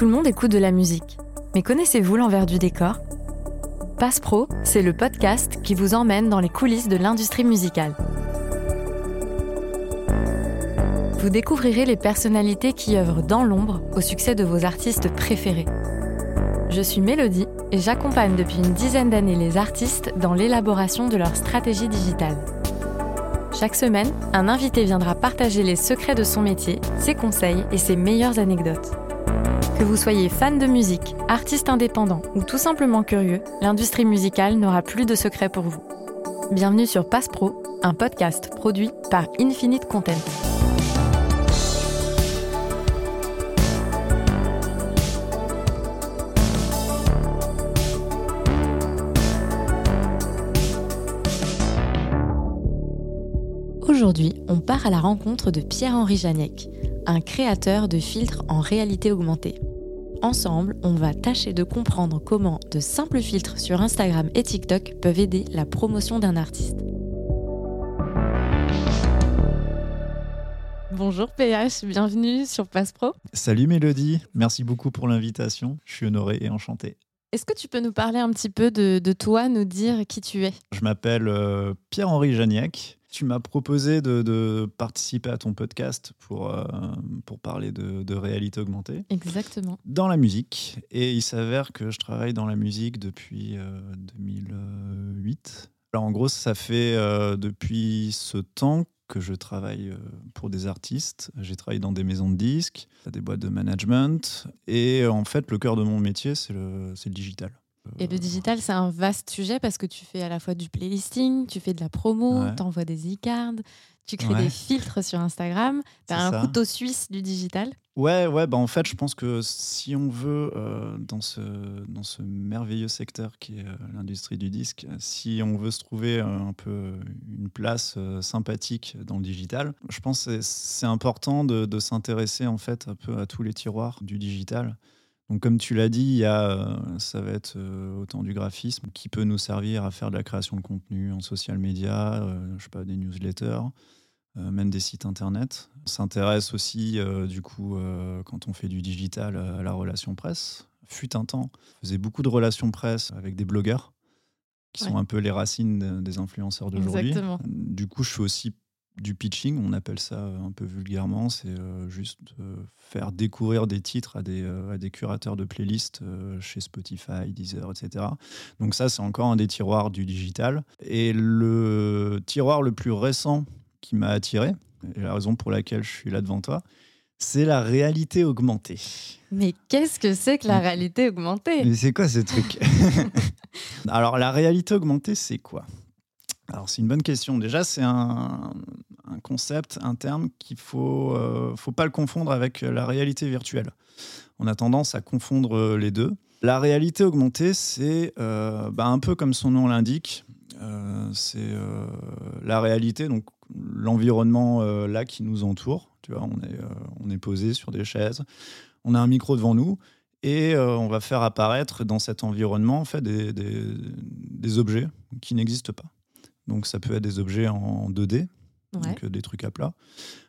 Tout le monde écoute de la musique. Mais connaissez-vous l'envers du décor? Passe Pro, c'est le podcast qui vous emmène dans les coulisses de l'industrie musicale. Vous découvrirez les personnalités qui œuvrent dans l'ombre au succès de vos artistes préférés. Je suis Mélodie et j'accompagne depuis une dizaine d'années les artistes dans l'élaboration de leur stratégie digitale. Chaque semaine, un invité viendra partager les secrets de son métier, ses conseils et ses meilleures anecdotes. Que vous soyez fan de musique, artiste indépendant ou tout simplement curieux, l'industrie musicale n'aura plus de secrets pour vous. Bienvenue sur Passe Pro, un podcast produit par Infinite Content. Aujourd'hui, on part à la rencontre de Pierre-Henri Janiec, un créateur de filtres en réalité augmentée. Ensemble, on va tâcher de comprendre comment de simples filtres sur Instagram et TikTok peuvent aider la promotion d'un artiste. Bonjour PH, bienvenue sur Passe Pro. Salut Mélodie, merci beaucoup pour l'invitation. Je suis honoré et enchanté. Est-ce que tu peux nous parler un petit peu de, toi, nous dire qui tu es? Je m'appelle euh, Pierre-Henri Janiac. Tu m'as proposé de, participer à ton podcast pour, euh, pour parler de, réalité augmentée. Exactement. Dans la musique. Et il s'avère que je travaille dans la musique depuis 2008. Euh, Alors en gros, ça fait depuis ce temps que je travaille pour des artistes. J'ai travaillé dans des maisons de disques, des boîtes de management. Et en fait, le cœur de mon métier, c'est le, le digital. Et le digital, c'est un vaste sujet parce que tu fais à la fois du playlisting, tu fais de la promo, tu envoies des e-cards, tu crées des filtres sur Instagram. Tu as un couteau suisse du digital. Ouais, ouais, bah en fait, je pense que si on veut, euh, dans, ce, dans ce merveilleux secteur qui est euh, l'industrie du disque, si on veut se trouver un peu une place euh, sympathique dans le digital, je pense que c'est important de, de s'intéresser en fait un peu à tous les tiroirs du digital. Donc, comme tu l'as dit, il y a, ça va être autant du graphisme qui peut nous servir à faire de la création de contenu en social media, je sais pas, des newsletters, même des sites internet. On s'intéresse aussi, du coup, quand on fait du digital, à la relation presse. Fut un temps, on faisait beaucoup de relations presse avec des blogueurs qui sont un peu les racines des influenceurs d'aujourd'hui. Du coup, je fais aussi du pitching, on appelle ça euh, un peu vulgairement, c'est euh, juste faire découvrir des titres à des, euh, à des curateurs de playlists chez Spotify, Deezer, etc. Donc ça, c'est encore un des tiroirs du digital. Et le tiroir le plus récent qui m'a attiré, et la raison pour laquelle je suis là devant toi, c'est la réalité augmentée. Mais qu'est-ce que c'est que la réalité augmentée? Mais c'est quoi ce truc? Alors la réalité augmentée, c'est quoi? Alors c'est une bonne question. Déjà, c'est un, concept, un terme qu'il faut, euh, faut pas le confondre avec la réalité virtuelle. On a tendance à confondre euh, les deux. La réalité augmentée, c'est euh, bah, un peu comme son nom l'indique. c'est la réalité, donc l'environnement là qui nous entoure. Tu vois, on est, on est posé sur des chaises, on a un micro devant nous et on va faire apparaître dans cet environnement en fait, des objets qui n'existent pas. Donc ça peut être des objets en 2D, donc euh, des trucs à plat,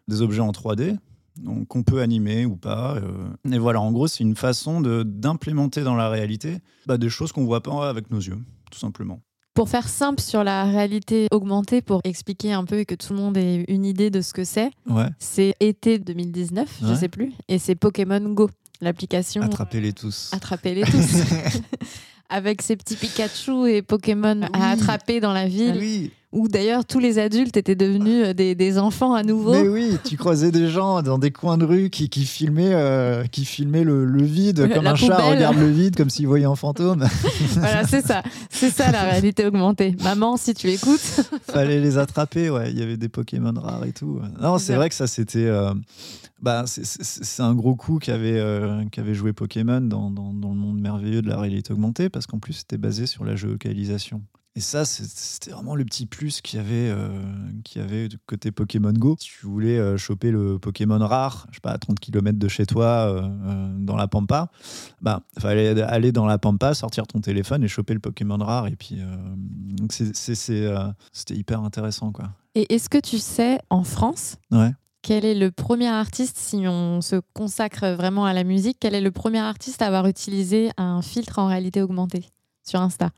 des objets en 3D, donc qu'on peut animer ou pas. Euh. Et voilà, en gros, c'est une façon d'implémenter dans la réalité bah, des choses qu'on ne voit pas avec nos yeux, tout simplement. Pour faire simple sur la réalité augmentée, pour expliquer un peu et que tout le monde ait une idée de ce que c'est, c'est été 2019, je ne sais plus, et c'est Pokémon Go, l'application. Attrapez-les tous. Attrapez-les tous. avec ses petits Pikachu et Pokémon à attraper dans la ville. Oui. Où d'ailleurs tous les adultes étaient devenus euh, des, enfants à nouveau. Mais oui, tu croisais des gens dans des coins de rue qui, qui filmaient, euh, qui filmaient le, vide, comme un chat regarde le vide, comme s'il voyait un fantôme. voilà, c'est ça. C'est ça la réalité augmentée. Maman, si tu écoutes. Fallait les attraper, ouais. Il y avait des Pokémon rares et tout. Non, c'est vrai que ça, c'était. Euh, bah, c'est un gros coup qu'avait euh, joué Pokémon dans, dans, le monde merveilleux de la réalité augmentée, parce qu'en plus, c'était basé sur la géolocalisation. Et ça, c'était vraiment le petit plus qu'il y avait, euh, avait de côté Pokémon Go. Si tu voulais euh, choper le Pokémon rare, je sais pas, à 30 km de chez toi, dans la Pampa, bah, fallait aller dans la Pampa, sortir ton téléphone et choper le Pokémon rare. Et puis, c'était hyper intéressant, quoi. Et est-ce que tu sais, en France, ouais quel est le premier artiste, si on se consacre vraiment à la musique, quel est le premier artiste à avoir utilisé un filtre en réalité augmentée sur Insta?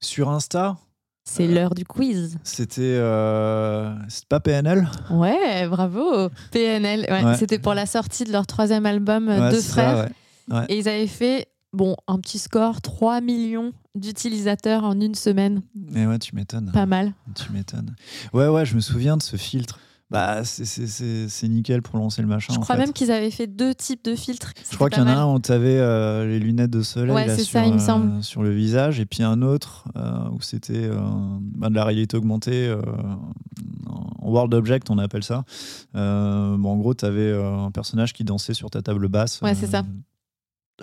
Sur Insta C'est Euh, l'heure du quiz. C'était euh, pas PNL Ouais, bravo. PNL. Ouais, Ouais. C'était pour la sortie de leur troisième album, euh, Ouais, Deux frères. ça. Et ils avaient fait, bon, un petit score, 3 millions d'utilisateurs en une semaine. Et ouais, tu m'étonnes. Pas mal. Tu m'étonnes. Ouais, ouais, je me souviens de ce filtre. Bah, c'est- nickel pour lancer le machin. Je en crois fait. même qu'ils avaient fait deux types de filtres. Je crois qu'il y en a un où tu avais les lunettes de soleil Ouais, là, sur, ça, il me euh, semble. sur le visage, et puis un autre euh, où c'était euh, bah, de la réalité augmentée euh, en World Object, on appelle ça. Euh, bon, en gros, tu avais un personnage qui dansait sur ta table basse. Ouais, c'est ça.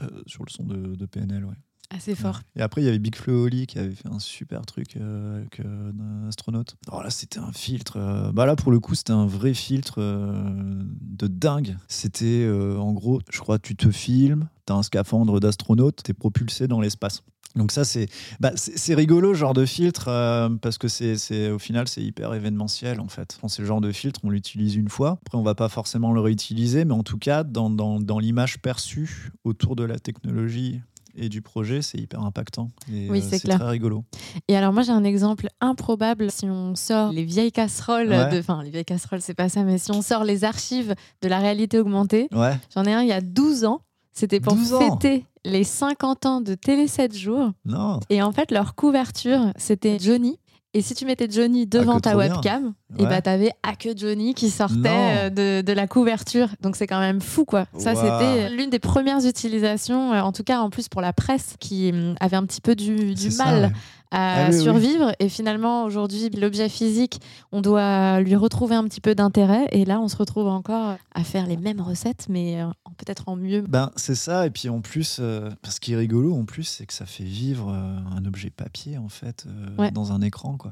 euh, sur le son de, de PNL, ouais. Assez fort. Et après, il y avait Big Flo Oli qui avait fait un super truc euh, avec euh, un astronaute. Alors là, c'était un filtre. euh, bah là, pour le coup, c'était un vrai filtre euh, de dingue. C'était euh, en gros, je crois, tu te filmes, t'as un scaphandre d'astronaute, t'es propulsé dans l'espace. Donc ça, c'est bah, c'est rigolo, ce genre de filtre, euh, parce que c'est c'est- au final, c'est hyper événementiel, en fait. Quand c'est le genre de filtre, on l'utilise une fois. Après, on va pas forcément le réutiliser, mais en tout cas, dans, dans, dans l'image perçue autour de la technologie et du projet, c'est hyper impactant. Et, Oui, euh, c'est clair. très rigolo. Et alors moi j'ai un exemple improbable si on sort les vieilles casseroles, Ouais. de- enfin les vieilles casseroles c'est pas ça, mais si on sort les archives de la réalité augmentée, Ouais. j'en ai un il y a 12 ans, c'était pour 12 ans fêter les 50 ans de Télé 7 jours. Non. Et en fait leur couverture c'était Johnny. Et si tu mettais Johnny devant Ah, que ta webcam, et Ouais. bah t'avais à que Johnny qui sortait euh, de, de la couverture. Donc c'est quand même fou quoi. Ça c'était l'une des premières utilisations, euh, en tout cas en plus pour la presse qui hum, avait un petit peu du, du C'est ça, mal ouais. À Ah oui, oui. survivre. Et finalement, aujourd'hui, l'objet physique, on doit lui retrouver un petit peu d'intérêt. Et là, on se retrouve encore à faire les mêmes recettes, mais euh, peut-être en mieux. Ben, c'est ça, et puis en plus, euh, ce qui est rigolo en plus, c'est que ça fait vivre euh, un objet papier en fait euh, Ouais. dans un écran, quoi.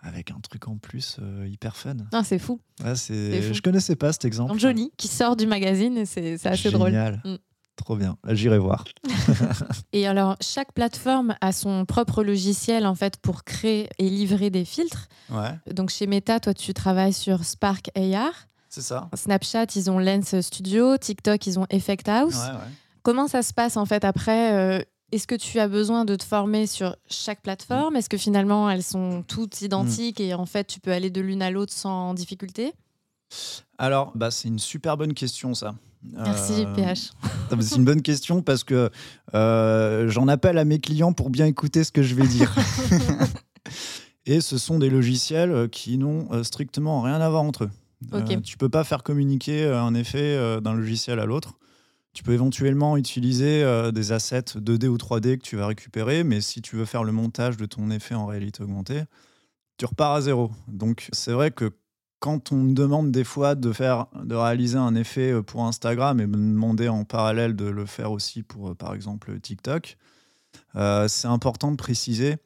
Avec un truc en plus euh, hyper fun. Ah, c'est fou. Ouais, C'est. Je connaissais pas cet exemple. Johnny, qui sort du magazine, et c'est c'est assez drôle. Génial. Trop bien. J'irai voir. Et alors, chaque plateforme a son propre logiciel, en fait, pour créer et livrer des filtres. Ouais, Donc, chez Meta, toi, tu travailles sur Spark AR. c'est ça. Snapchat, ils ont Lens Studio. TikTok, ils ont Effect House. Ouais, ouais. Comment ça se passe en fait après euh, Est-ce que tu as besoin de te former sur chaque plateforme? Est-ce que finalement elles sont toutes identiques et en fait tu peux aller de l'une à l'autre sans difficulté? Alors, bah, c'est une super bonne question, ça. Merci Euh, PH. C'est une bonne question parce que euh, j'en appelle à mes clients pour bien écouter ce que je vais dire. Et ce sont des logiciels euh, qui n'ont euh, strictement rien à voir entre eux. Ok. Euh, tu peux pas faire communiquer un effet d'un logiciel à l'autre. Tu peux éventuellement utiliser des assets 2D ou 3D que tu vas récupérer, mais si tu veux faire le montage de ton effet en réalité augmentée, tu repars à zéro. Donc c'est vrai que quand on me demande des fois de faire, de réaliser un effet euh, pour Instagram et me demander en parallèle de le faire aussi pour, euh, par exemple, TikTok, euh, c'est important de préciser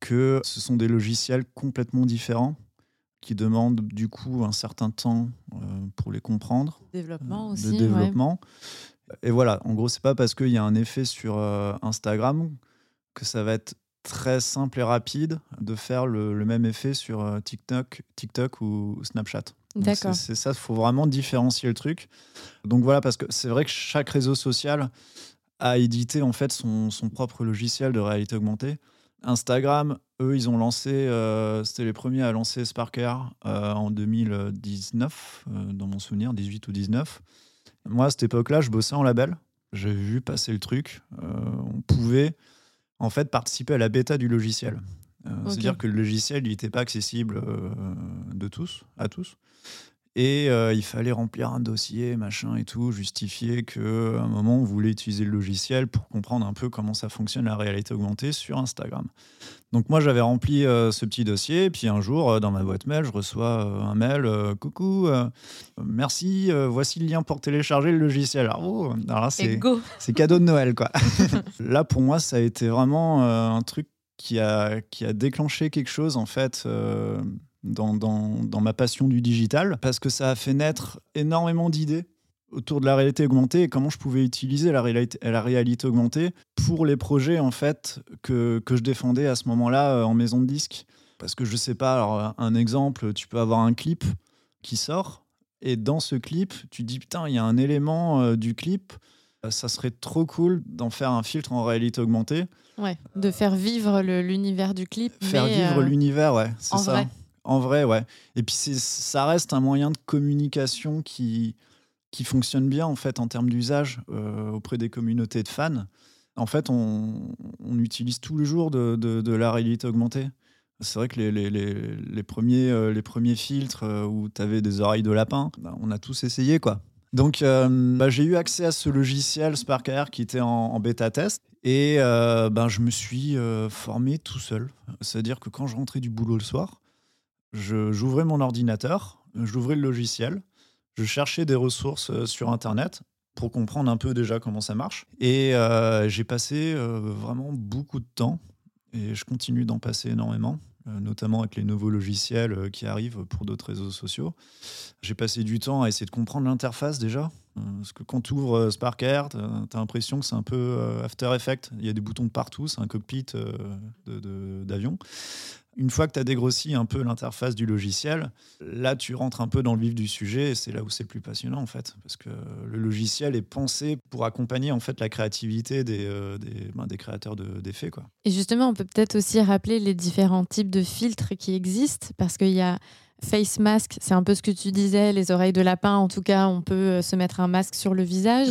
que ce sont des logiciels complètement différents qui demandent du coup un certain temps euh, pour les comprendre, Développement euh, aussi. de ouais. développement. Et voilà, en gros, c'est pas parce qu'il y a un effet sur Instagram que ça va être très simple et rapide de faire le, le même effet sur euh, TikTok, TikTok ou Snapchat. D'accord. C'est ça, il faut vraiment différencier le truc. Donc voilà, parce que c'est vrai que chaque réseau social a édité en fait son, son propre logiciel de réalité augmentée. Instagram, eux, ils ont lancé, euh, c'était les premiers à lancer Sparker euh, en 2019, euh, dans mon souvenir, 18 ou 19. Moi, à cette époque-là, je bossais en label. J'ai vu passer le truc. Euh, on pouvait en fait participer à la bêta du logiciel. Euh. C'est-à-dire que le logiciel, n'était pas accessible euh, de tous, à tous. Et euh, il fallait remplir un dossier, machin et tout, justifier qu'à un moment, on voulait utiliser le logiciel pour comprendre un peu comment ça fonctionne la réalité augmentée sur Instagram. Donc moi, j'avais rempli euh, ce petit dossier, et puis un jour, euh, dans ma boîte mail, je reçois un mail, coucou, merci, voici le lien pour télécharger le logiciel. Alors, oh, alors là, c'est cadeau de Noël, quoi. Là, pour moi, ça a été vraiment un truc qui a, qui a déclenché quelque chose, en fait, dans, dans, dans ma passion du digital, parce que ça a fait naître énormément d'idées autour de la réalité augmentée et comment je pouvais utiliser la réalité, la réalité augmentée pour les projets, en fait, que, que je défendais à ce moment-là euh, en maison de disque. Parce que je sais pas, alors, un exemple, tu peux avoir un clip qui sort, Et dans ce clip, tu dis putain, il y a un élément euh, du clip, euh, ça serait trop cool d'en faire un filtre en réalité augmentée. Ouais, de faire vivre l'univers du clip. Faire vivre l'univers, ouais, c'est ça. Vrai. En vrai, ouais. Et puis ça reste un moyen de communication qui, qui fonctionne bien en fait en termes d'usage auprès des communautés de fans. En fait, on, utilise tous les jours de, de, de la réalité augmentée. C'est vrai que les, les, les, premiers, euh, les premiers filtres euh, où tu avais des oreilles de lapin, bah, on a tous essayé. quoi. Donc, euh, bah, j'ai eu accès à ce logiciel Spark AR qui était en, bêta test. Et ben, je me suis formé tout seul. C'est-à-dire que quand je rentrais du boulot le soir, j'ouvrais mon ordinateur, j'ouvrais le logiciel, je cherchais des ressources sur Internet pour comprendre un peu déjà comment ça marche. Et j'ai passé vraiment beaucoup de temps et je continue d'en passer énormément, euh, notamment avec les nouveaux logiciels euh, qui arrivent pour d'autres réseaux sociaux. J'ai passé du temps à essayer de comprendre l'interface déjà. Euh, parce que quand tu ouvres SparkAir, tu as, l'impression que c'est un peu After Effects. Il y a des boutons partout, c'est un cockpit d'avion. Une fois que tu as dégrossi un peu l'interface du logiciel, là tu rentres un peu dans le vif du sujet et c'est là où c'est le plus passionnant en fait, parce que le logiciel est pensé pour accompagner en fait la créativité des, euh, ben, des, créateurs d'effets. quoi. Et justement, on peut peut-être aussi rappeler les différents types de filtres qui existent, parce qu'il y a face mask, c'est un peu ce que tu disais, les oreilles de lapin, en tout cas, on peut euh, se mettre un masque sur le visage.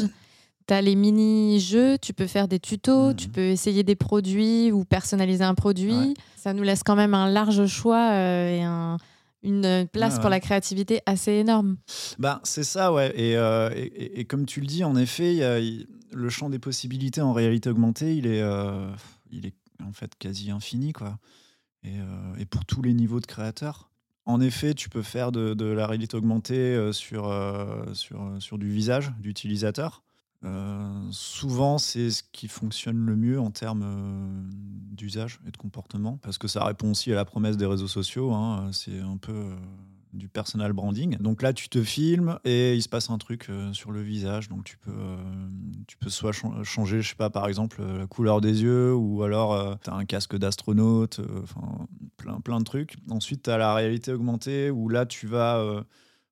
Tu as les mini-jeux, tu peux faire des tutos, mhm. tu peux essayer des produits ou personnaliser un produit. Ça nous laisse quand même un large choix euh, et un, une place pour la créativité assez énorme. Bah, c'est ça, ouais. Et, euh, et, comme tu le dis, en effet, y a, le champ des possibilités en réalité augmentée, il est, euh, il est en fait quasi infini, quoi. Et, et, pour tous les niveaux de créateurs. En effet, tu peux faire de, de la réalité augmentée sur, sur, sur du visage d'utilisateur. Euh, souvent, c'est ce qui fonctionne le mieux en termes euh, d'usage et de comportement, parce que ça répond aussi à la promesse des réseaux sociaux. Hein. c'est un peu euh, du personal branding. Donc là, tu te filmes et il se passe un truc sur le visage. Donc tu peux, tu peux soit changer, je sais pas, par exemple, la couleur des yeux, ou alors tu as un casque d'astronaute, enfin plein, plein de trucs. Ensuite, tu as la réalité augmentée, où là, tu vas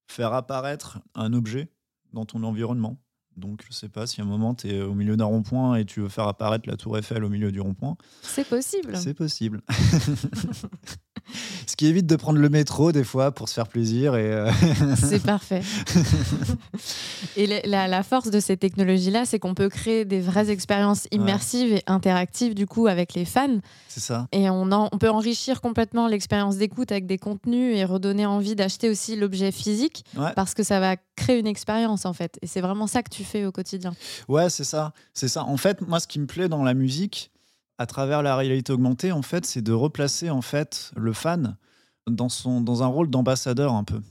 faire apparaître un objet dans ton environnement. Donc, je sais pas si à un moment, tu es au milieu d'un rond-point et tu veux faire apparaître la tour Eiffel au milieu du rond-point. C'est possible. C'est possible. Ce qui évite de prendre le métro des fois pour se faire plaisir. et euh, C'est parfait. et la, force de ces technologies-là, c'est qu'on peut créer des vraies expériences immersives et interactives du coup avec les fans. C'est ça. Et on, on peut enrichir complètement l'expérience d'écoute avec des contenus et redonner envie d'acheter aussi l'objet physique parce que ça va une expérience en fait. Et c'est vraiment ça que tu fais au quotidien. Ouais, c'est ça. C'est ça. En fait, moi, ce qui me plaît dans la musique, à travers la réalité augmentée, en fait, c'est de replacer en fait le fan dans, son, dans un rôle d'ambassadeur un peu.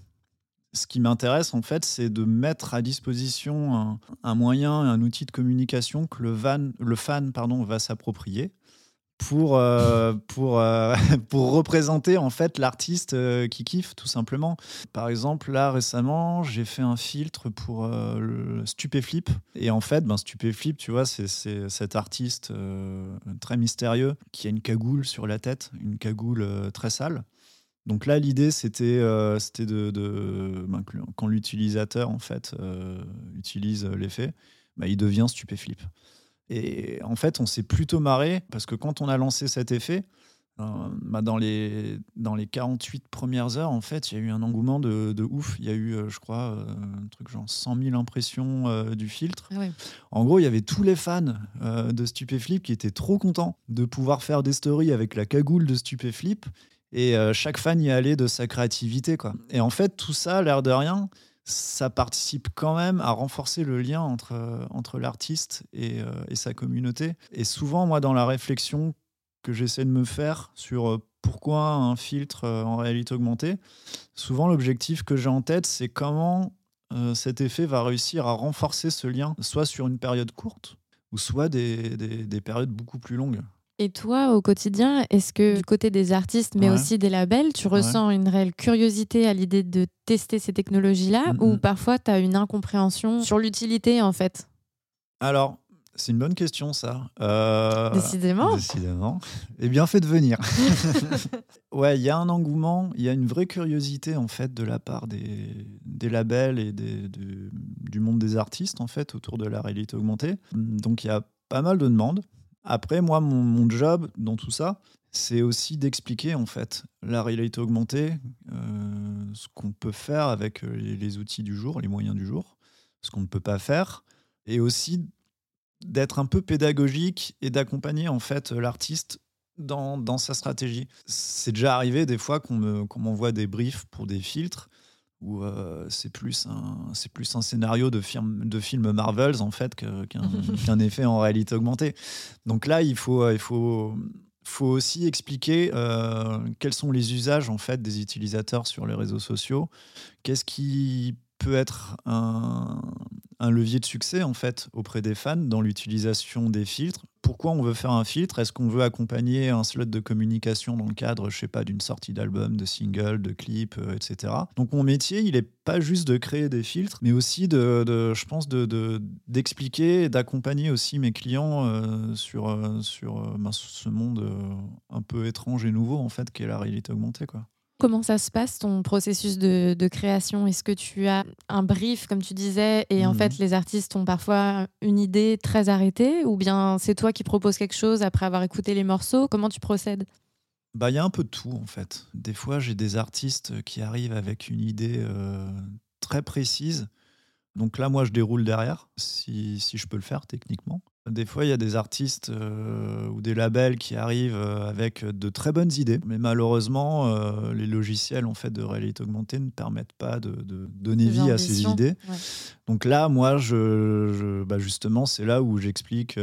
Ce qui m'intéresse, en fait, c'est de mettre à disposition un, un, moyen, un outil de communication que le, van, le fan pardon, va s'approprier pour, euh, pour, euh, pour représenter en fait l'artiste euh, qui kiffe tout simplement. Par exemple, là récemment, j'ai fait un filtre pour le Stupéflip et en fait, ben, Stupéflip, tu vois, c'est cet artiste très mystérieux qui a une cagoule sur la tête, une cagoule très sale. Donc là, l'idée, c'était c'était de, ben, quand l'utilisateur en fait utilise l'effet, ben, il devient Stupéflip. Et en fait, on s'est plutôt marré parce que quand on a lancé cet effet, euh, bah, dans, les, dans les 48 premières heures, en fait, il y a eu un engouement de, de ouf. Il y a eu, euh, je crois, euh, un truc genre 100 000 impressions du filtre. Ah en gros, il y avait tous les fans de Stupéflip qui étaient trop contents de pouvoir faire des stories avec la cagoule de Stupéflip. Et chaque fan y allait de sa créativité. Quoi. Et en fait, tout ça, l'air de rien, ça participe quand même à renforcer le lien entre, entre l'artiste et, euh, et, sa communauté. Et souvent, moi, dans la réflexion que j'essaie de me faire sur euh, pourquoi un filtre euh, en réalité augmentée, souvent l'objectif que j'ai en tête, c'est comment cet effet va réussir à renforcer ce lien, soit sur une période courte, ou soit des périodes beaucoup plus longues. Et toi, au quotidien, est-ce que du côté des artistes, mais aussi des labels, tu ressens une réelle curiosité à l'idée de tester ces technologies-là ou parfois tu as une incompréhension sur l'utilité en fait? Alors, C'est une bonne question, ça. Euh, Décidément. Décidément. Et bien fait de venir. ouais, il y a un engouement, il y a une vraie curiosité, en fait, de la part des, des labels et des, du monde des artistes, en fait, autour de la réalité augmentée. Donc, il y a pas mal de demandes. Après, moi, mon, job dans tout ça, c'est aussi d'expliquer, en fait, la réalité augmentée, euh, ce qu'on peut faire avec les, les outils du jour, les moyens du jour, ce qu'on ne peut pas faire, et aussi d'être un peu pédagogique et d'accompagner en fait l'artiste dans, sa stratégie. C'est déjà arrivé des fois qu'on m'envoie des briefs pour des filtres où euh, c'est plus un c'est plus un scénario de film de film Marvels en fait qu'un effet en réalité augmentée. Donc là il faut il faut faut aussi expliquer euh, quels sont les usages en fait des utilisateurs sur les réseaux sociaux, qu'est-ce qui peut être un, un levier de succès en fait auprès des fans dans l'utilisation des filtres? Pourquoi on veut faire un filtre? Est-ce qu'on veut accompagner un slot de communication dans le cadre, je sais pas, d'une sortie d'album, de single, de clip, euh, etc. Donc mon métier, il est pas juste de créer des filtres, mais aussi de, je pense, de d'expliquer, d'accompagner aussi mes clients euh, sur euh, sur ben, ce monde un peu étrange et nouveau en fait qu'est la réalité augmentée, quoi. Comment ça se passe ton processus de, création? Est-ce que tu as un brief, comme tu disais, et en fait mhm. les artistes ont parfois une idée très arrêtée? Ou bien c'est toi qui proposes quelque chose après avoir écouté les morceaux? Comment tu procèdes? Bah, il y a un peu de tout en fait. Des fois, j'ai des artistes qui arrivent avec une idée euh, très précise. Donc là, moi, je déroule derrière, si, si je peux le faire techniquement. Des fois, il y a des artistes euh, ou des labels qui arrivent euh, avec de très bonnes idées, mais malheureusement, euh, les logiciels en fait de réalité augmentée ne permettent pas de, donner vie à ces idées. Donc là, moi, je, bah, justement, c'est là où j'explique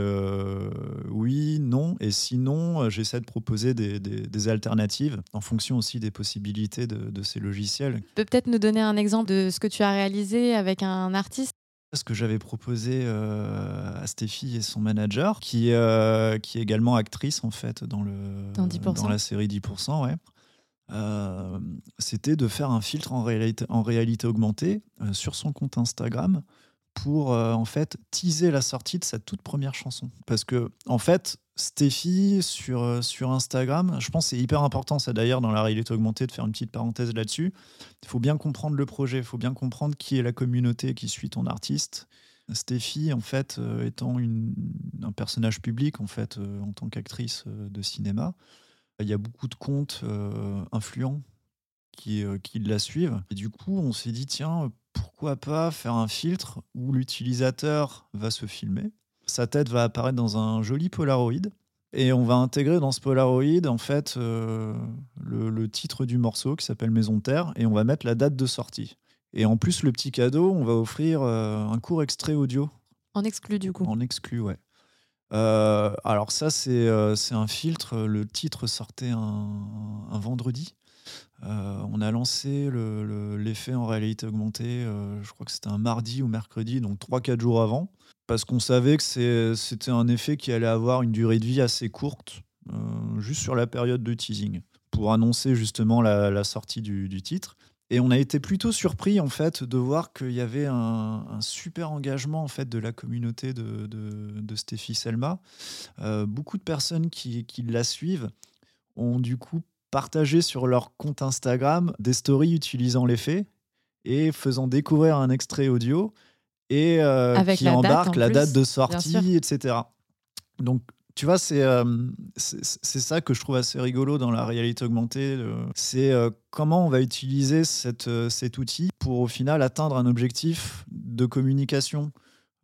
oui, non, et sinon, j'essaie de proposer des, alternatives en fonction aussi des possibilités de, de ces logiciels. Tu peux peut-être nous donner un exemple de ce que tu as réalisé avec un artiste ce que j'avais proposé euh, à Stéphie et son manager, qui, euh, qui est également actrice en fait dans, le, dans, la série 10%, ouais. Euh, c'était de faire un filtre en réalité, en réalité augmentée sur son compte Instagram pour en fait teaser la sortie de sa toute première chanson. Parce que en fait, Stéphie sur, euh, sur Instagram. Je pense que c'est hyper important, ça d'ailleurs, dans la réalité augmentée, de faire une petite parenthèse là-dessus. Il faut bien comprendre le projet, il faut bien comprendre qui est la communauté qui suit ton artiste. Stéphie, en fait, euh, étant une, un personnage public, en fait, euh, en tant qu'actrice de cinéma, il y a beaucoup de comptes influents qui, qui la suivent. Et du coup, on s'est dit, tiens, pourquoi pas faire un filtre où l'utilisateur va se filmer sa tête va apparaître dans un joli Polaroid. Et on va intégrer dans ce Polaroid, en fait, euh, le, titre du morceau qui s'appelle Maison de Terre, et on va mettre la date de sortie. Et en plus, le petit cadeau, on va offrir euh, un court extrait audio. En exclu, du coup. En exclu, ouais. Euh, alors ça, c'est un filtre. Le titre sortait un, vendredi. on a lancé l'effet en réalité augmentée, je crois que c'était un mardi ou mercredi, donc 3-4 jours avant parce qu'on savait que c'était un effet qui allait avoir une durée de vie assez courte, euh, juste sur la période de teasing, pour annoncer justement la, sortie du, titre. Et on a été plutôt surpris en fait de voir qu'il y avait un, super engagement en fait de la communauté de, de, Stéphie Selma. Euh, beaucoup de personnes qui, qui la suivent ont du coup partagé sur leur compte Instagram des stories utilisant l'effet et faisant découvrir un extrait audio et euh, qui embarque la date de sortie, etc. Donc, tu vois, euh, c'est ça que je trouve assez rigolo dans la réalité augmentée. Euh, c'est comment on va utiliser cette, cet outil pour au final atteindre un objectif de communication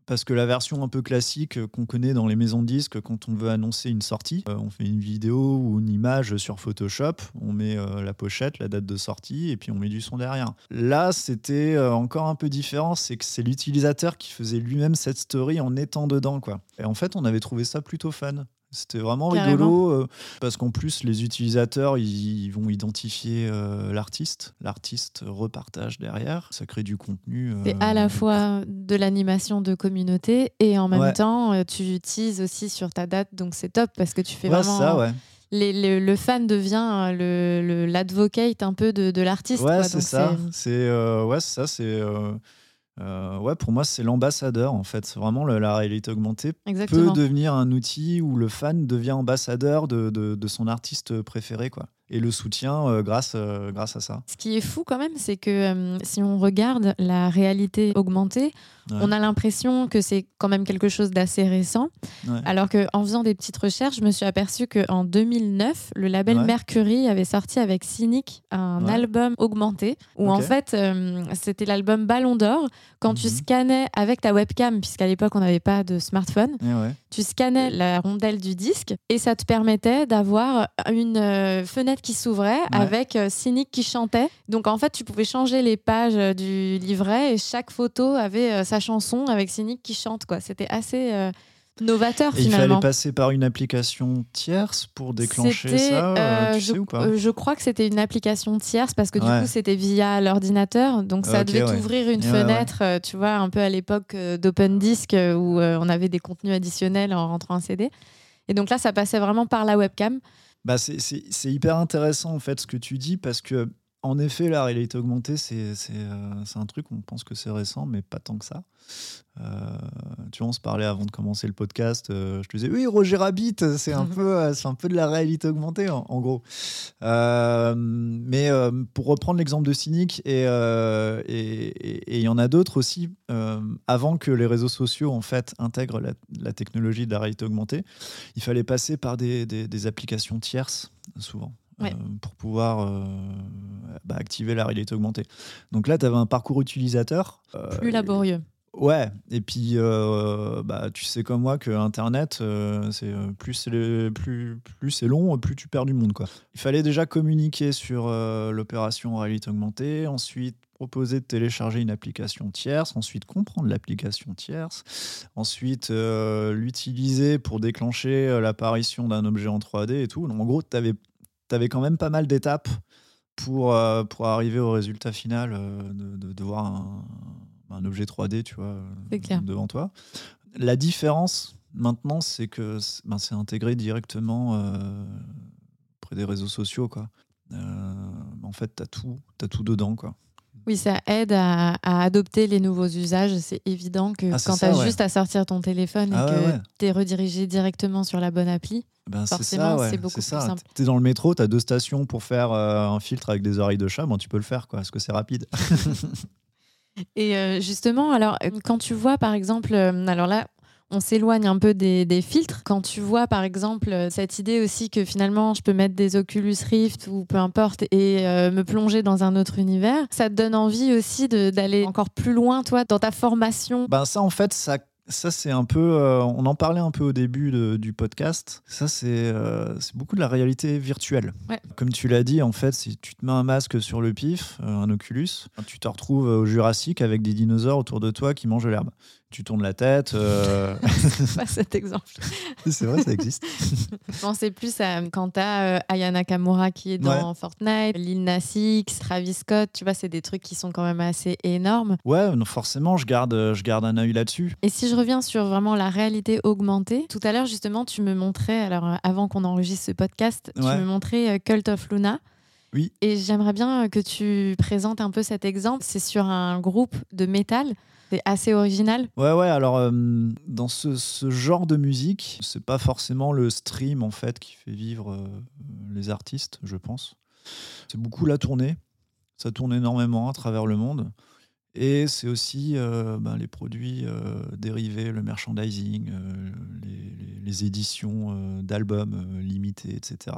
parce que la version un peu classique euh, qu'on connaît dans les maisons de disques quand on veut annoncer une sortie, euh, on fait une vidéo ou une image sur Photoshop, on met euh, la pochette, la date de sortie et puis on met du son derrière. Là, c'était encore un peu différent, c'est que c'est l'utilisateur qui faisait lui-même cette story en étant dedans quoi. Et en fait, on avait trouvé ça plutôt fun. C'était vraiment rigolo euh, parce qu'en plus, les utilisateurs, ils, vont identifier euh, l'artiste. L'artiste repartage derrière. Ça crée du contenu. Euh, c'est à la fois de l'animation de communauté et en même temps, tu utilises aussi sur ta date. Donc c'est top parce que tu fais vraiment. Ça, ouais. le fan devient le l'advocate un peu de, de l'artiste. Ouais, c'est ça. C'est ouais, ça. C'est Euh, ouais, pour moi, c'est l'ambassadeur en fait. C'est vraiment la réalité augmentée. Peut devenir un outil où le fan devient ambassadeur de, de, de son artiste préféré, quoi et le soutien euh, grâce, euh, grâce à ça. Ce qui est fou quand même, c'est que euh, si on regarde la réalité augmentée, on a l'impression que c'est quand même quelque chose d'assez récent. Alors qu'en faisant des petites recherches, je me suis aperçu qu'en 2009, le label Mercury avait sorti avec Cynic un album augmenté où en fait, c'était l'album Ballon d'Or. Quand tu mhm. scannais avec ta webcam, puisqu'à l'époque, on n'avait pas de smartphone, tu scannais la rondelle du disque et ça te permettait d'avoir une fenêtre qui s'ouvrait avec euh, Cynic qui chantait. Donc en fait, tu pouvais changer les pages euh, du livret et chaque photo avait euh, sa chanson avec Cynic qui chante. quoi. C'était assez novateur finalement. Il fallait passer par une application tierce pour déclencher ça, je, ou pas je crois que c'était une application tierce parce que du coup c'était via l'ordinateur, donc ça devait ouvrir une fenêtre, tu vois, un peu à l'époque d'Open Disk où on avait des contenus additionnels en rentrant un CD. Et donc là, ça passait vraiment par la webcam. Bah c'est hyper intéressant en fait ce que tu dis parce que en effet, la réalité augmentée, c'est euh, un truc, on pense que c'est récent, mais pas tant que ça. Euh, tu vois, on se parlait avant de commencer le podcast. Euh, je te disais, oui, Roger Rabbit, c'est un, peu, un peu de la réalité augmentée, en, gros. mais pour reprendre l'exemple de Cynic, et il y en a d'autres aussi, avant que les réseaux sociaux en fait, intègrent la, technologie de la réalité augmentée, il fallait passer par des, des applications tierces, souvent. Euh, pour pouvoir euh, bah, activer la réalité augmentée. Donc là, tu avais un parcours utilisateur. Euh, plus laborieux. Ouais, et puis bah, tu sais comme moi que Internet, c'est plus c'est plus, plus c'est long, plus tu perds du monde. Quoi. Il fallait déjà communiquer sur l'opération réalité augmentée, ensuite proposer de télécharger une application tierce, ensuite comprendre l'application tierce, ensuite l'utiliser pour déclencher l'apparition d'un objet en 3D et tout. Donc, en gros, tu avais tu avais quand même pas mal d'étapes pour, euh, pour arriver au résultat final euh, de, de, voir un, un, objet 3D tu vois, devant toi. La différence maintenant, c'est que ben, c'est intégré directement euh, près des réseaux sociaux. Quoi. en fait, tu as tout, as tout dedans. Quoi. Oui, ça aide à, adopter les nouveaux usages. C'est évident que ah, quand tu as juste à sortir ton téléphone et ah que tu es redirigé directement sur la bonne appli, ben, forcément, c'est beaucoup plus simple. Tu es dans le métro, tu as deux stations pour faire euh, un filtre avec des oreilles de chat, bon, tu peux le faire, quoi, parce que c'est rapide. et euh, justement, alors, quand tu vois, par exemple, euh, alors là, on s'éloigne un peu des, filtres. Quand tu vois, par exemple, cette idée aussi que finalement, je peux mettre des Oculus Rift ou peu importe et euh, me plonger dans un autre univers, ça te donne envie aussi d'aller encore plus loin, toi, dans ta formation? Ben ça, en fait, ça ça, c'est un peu. Euh, on en parlait un peu au début du podcast. Ça, euh, c'est beaucoup de la réalité virtuelle. Comme tu l'as dit, en fait, si tu te mets un masque sur le pif, un Oculus, tu te retrouves au Jurassique avec des dinosaures autour de toi qui mangent l'herbe tu tournes la tête. Euh... pas cet exemple. c'est vrai, ça existe. Je pensais plus à quand tu as euh, Ayana Kamura qui est dans Fortnite, Lil Nas X, Travis Scott, tu vois, c'est des trucs qui sont quand même assez énormes. Ouais, non, forcément, je garde, je garde un œil là-dessus. Et si je reviens sur vraiment la réalité augmentée, tout à l'heure, justement, tu me montrais, alors euh, avant qu'on enregistre ce podcast, tu me montrais euh, Cult of Luna. Oui. Et j'aimerais bien que tu présentes un peu cet exemple. C'est sur un groupe de métal c'est assez original. Ouais, ouais. Alors, euh, dans ce, genre de musique, c'est pas forcément le stream en fait qui fait vivre euh, les artistes, je pense. C'est beaucoup la tournée. Ça tourne énormément à travers le monde. Et c'est aussi euh, ben, les produits dérivés, le merchandising, les, les, éditions d'albums limités, etc.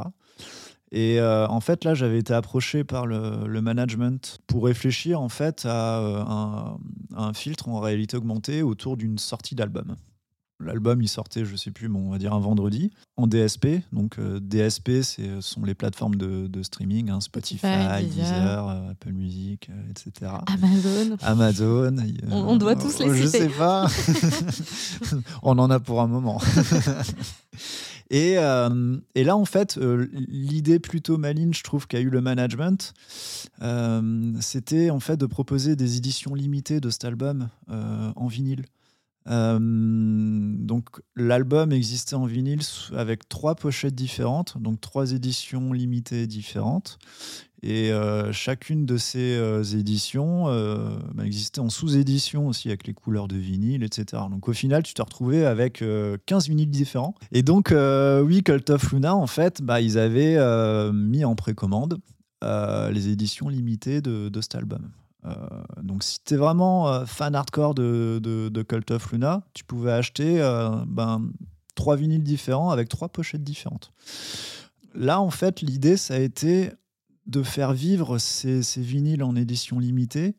Et euh, en fait, là, j'avais été approché par le, management pour réfléchir en fait à euh, un, filtre en réalité augmentée autour d'une sortie d'album. L'album, il sortait, je sais plus, bon, on va dire un vendredi, en DSP. Donc, euh, DSP, ce sont les plateformes de, streaming, hein, Spotify, Deezer, Apple Music, etc. Amazon. Amazon. On, doit tous les citer. Je sais pas. on en a pour un moment. Euh, et, là, en fait, euh, l'idée plutôt maligne, je trouve, qu'a eu le management, euh, c'était en fait de proposer des éditions limitées de cet album en vinyle. donc l'album existait en vinyle avec trois pochettes différentes, donc trois éditions limitées différentes. Et euh, chacune de ces euh, éditions euh, bah, existait en sous-édition aussi avec les couleurs de vinyle, etc. Donc au final, tu t'es retrouvé avec 15 vinyles différents. Et donc, oui, Cult of Luna, en fait, bah, ils avaient mis en précommande les éditions limitées de, cet album. donc si tu es vraiment fan hardcore de, de, Cult of Luna, tu pouvais acheter ben, trois vinyles différents avec trois pochettes différentes. Là, en fait, l'idée, ça a été de faire vivre ces, vinyles en édition limitée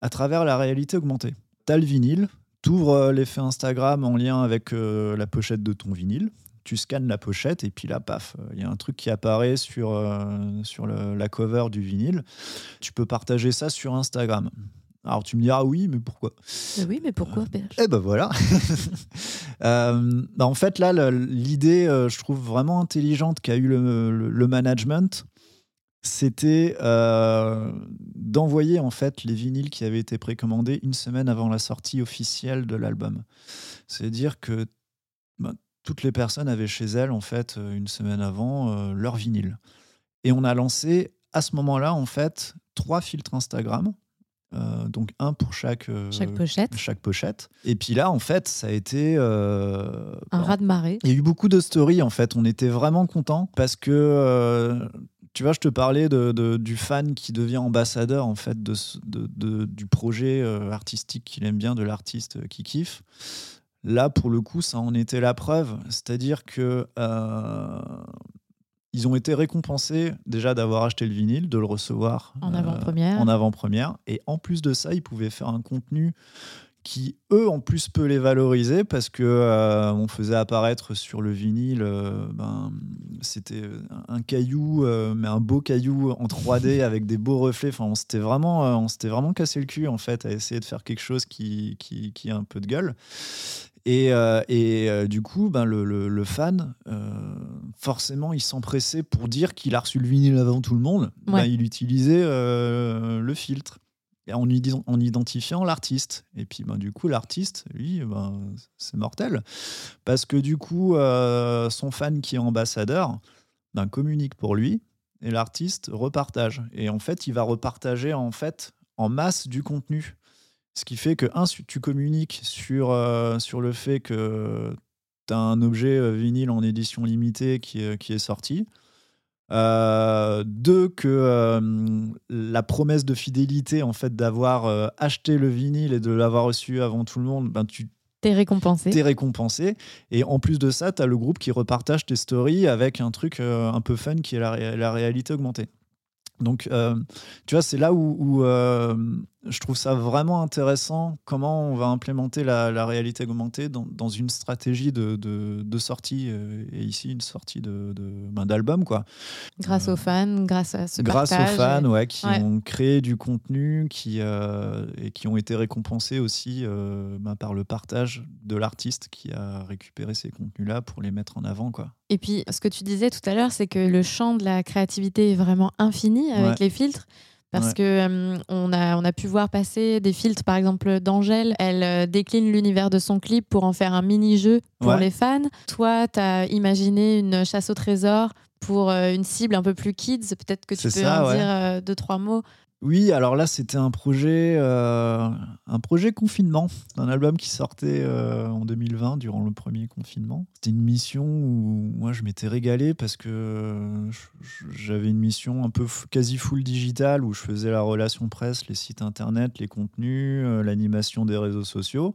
à travers la réalité augmentée. Tu as le vinyle, tu ouvres euh, l'effet Instagram en lien avec euh, la pochette de ton vinyle, tu scannes la pochette et puis là, paf, il y a un truc qui apparaît sur, euh, sur la cover du vinyle. Tu peux partager ça sur Instagram. Alors tu me diras oui, mais pourquoi? Oui, mais pourquoi Eh ben voilà. Bah, en fait, là, l'idée, je trouve vraiment intelligente qu'a eu le management, c'était euh, d'envoyer en fait les vinyles qui avaient été précommandés une semaine avant la sortie officielle de l'album. C'est-à-dire que bah, toutes les personnes avaient chez elles en fait euh, une semaine avant euh, leur vinyle. Et on a lancé à ce moment-là en fait trois filtres Instagram. donc un pour chaque, chaque, pochette. chaque pochette. Et puis là, en fait, ça a été... un raz de marée. Il y a eu beaucoup de stories, en fait. On était vraiment contents parce que tu vois, je te parlais de, du fan qui devient ambassadeur en fait de, de du projet euh, artistique qu'il aime bien, de l'artiste qui kiffe. Là, pour le coup, ça en était la preuve. C'est-à-dire que euh, ils ont été récompensés déjà d'avoir acheté le vinyle, de le recevoir en avant-première. en avant-première, et en plus de ça, ils pouvaient faire un contenu qui eux en plus peut les valoriser parce que euh, on faisait apparaître sur le vinyle euh, ben, c'était un caillou euh, mais un beau caillou en 3D avec des beaux reflets. Enfin on s'était vraiment on s'était vraiment cassé le cul en fait à essayer de faire quelque chose qui qui, qui a un peu de gueule. Et, et du coup ben, le, le, fan forcément il s'empressait pour dire qu'il a reçu le vinyle avant tout le monde. Ben, il utilisait le filtre en, en identifiant l'artiste. Et puis, ben, du coup, l'artiste, lui, ben, c'est mortel. Parce que du coup, euh, son fan qui est ambassadeur ben, communique pour lui et l'artiste repartage. Et en fait, il va repartager en, fait, en masse du contenu. Ce qui fait que, un, tu communiques sur, euh, sur le fait que tu as un objet euh, vinyle en édition limitée qui, qui est sorti. Euh, deux, que euh, la promesse de fidélité, en fait, d'avoir euh, acheté le vinyle et de l'avoir reçu avant tout le monde, ben, tu T'es récompensé. T'es récompensé. Et en plus de ça, tu as le groupe qui repartage tes stories avec un truc un peu fun qui est la, la réalité augmentée. Donc, tu vois, c'est là où, je trouve ça vraiment intéressant comment on va implémenter la, réalité augmentée dans, une stratégie de, de, sortie euh, et ici une sortie de, ben, d'album quoi. Grâce aux fans, grâce à ce Grâce aux fans, ouais, qui ont créé du contenu, qui euh, et qui ont été récompensés aussi euh, ben, par le partage de l'artiste qui a récupéré ces contenus là pour les mettre en avant quoi. Et puis, ce que tu disais tout à l'heure, c'est que le champ de la créativité est vraiment infini avec les filtres. Parce que euh, on, a, on a pu voir passer des filtres, par exemple, d'Angèle. Elle euh, décline l'univers de son clip pour en faire un mini-jeu pour les fans. Toi, tu as imaginé une chasse au trésor pour euh, une cible un peu plus kids. Peut-être que tu peux en dire deux, trois mots. Oui, alors là, c'était un projet, euh, un projet confinement, un album qui sortait euh, en 2020 durant le premier confinement. C'était une mission où moi je m'étais régalé parce que j'avais une mission un peu quasi full digital où je faisais la relation presse, les sites internet, les contenus, euh, l'animation des réseaux sociaux.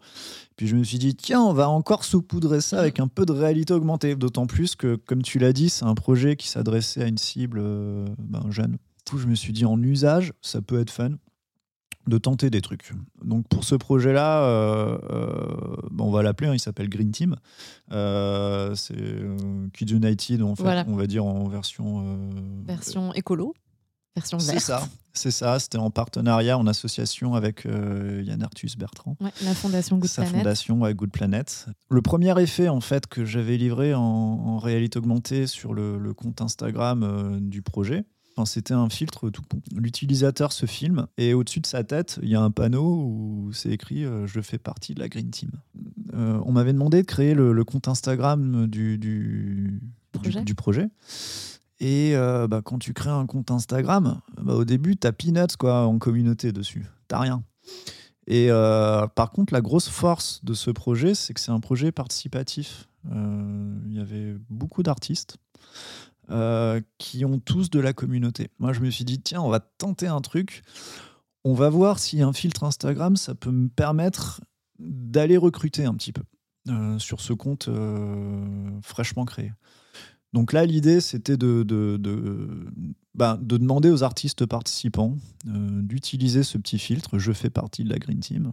Puis je me suis dit tiens, on va encore saupoudrer ça avec un peu de réalité augmentée. D'autant plus que, comme tu l'as dit, c'est un projet qui s'adressait à une cible ben, jeune coup, je me suis dit en usage, ça peut être fun de tenter des trucs. Donc pour ce projet-là, euh, euh, on va l'appeler, hein, il s'appelle Green Team. Euh, c'est Kids United, en fait, on va dire en version... version écolo, version verte. C'est ça, c'est ça. C'était en partenariat, en association avec Yann Arthus Bertrand. la fondation Good Sa fondation Good Planet. Le premier effet en fait que j'avais livré en, réalité augmentée sur le compte Instagram du projet, c'était un filtre tout L'utilisateur se filme et au-dessus de sa tête, il y a un panneau où c'est écrit euh, Je fais partie de la Green Team. Euh, on m'avait demandé de créer le, compte Instagram du, du, projet. Et bah, quand tu crées un compte Instagram, bah, au début, tu as peanuts quoi, en communauté dessus. Tu rien. Et par contre, la grosse force de ce projet, c'est que c'est un projet participatif. Il y avait beaucoup d'artistes. Qui ont tous de la communauté. Moi, je me suis dit, tiens, on va tenter un truc. On va voir si un filtre Instagram, ça peut me permettre d'aller recruter un petit peu sur ce compte fraîchement créé. Donc là, l'idée, c'était de, de, bah, de, demander aux artistes participants euh, d'utiliser ce petit filtre. Je fais partie de la Green Team.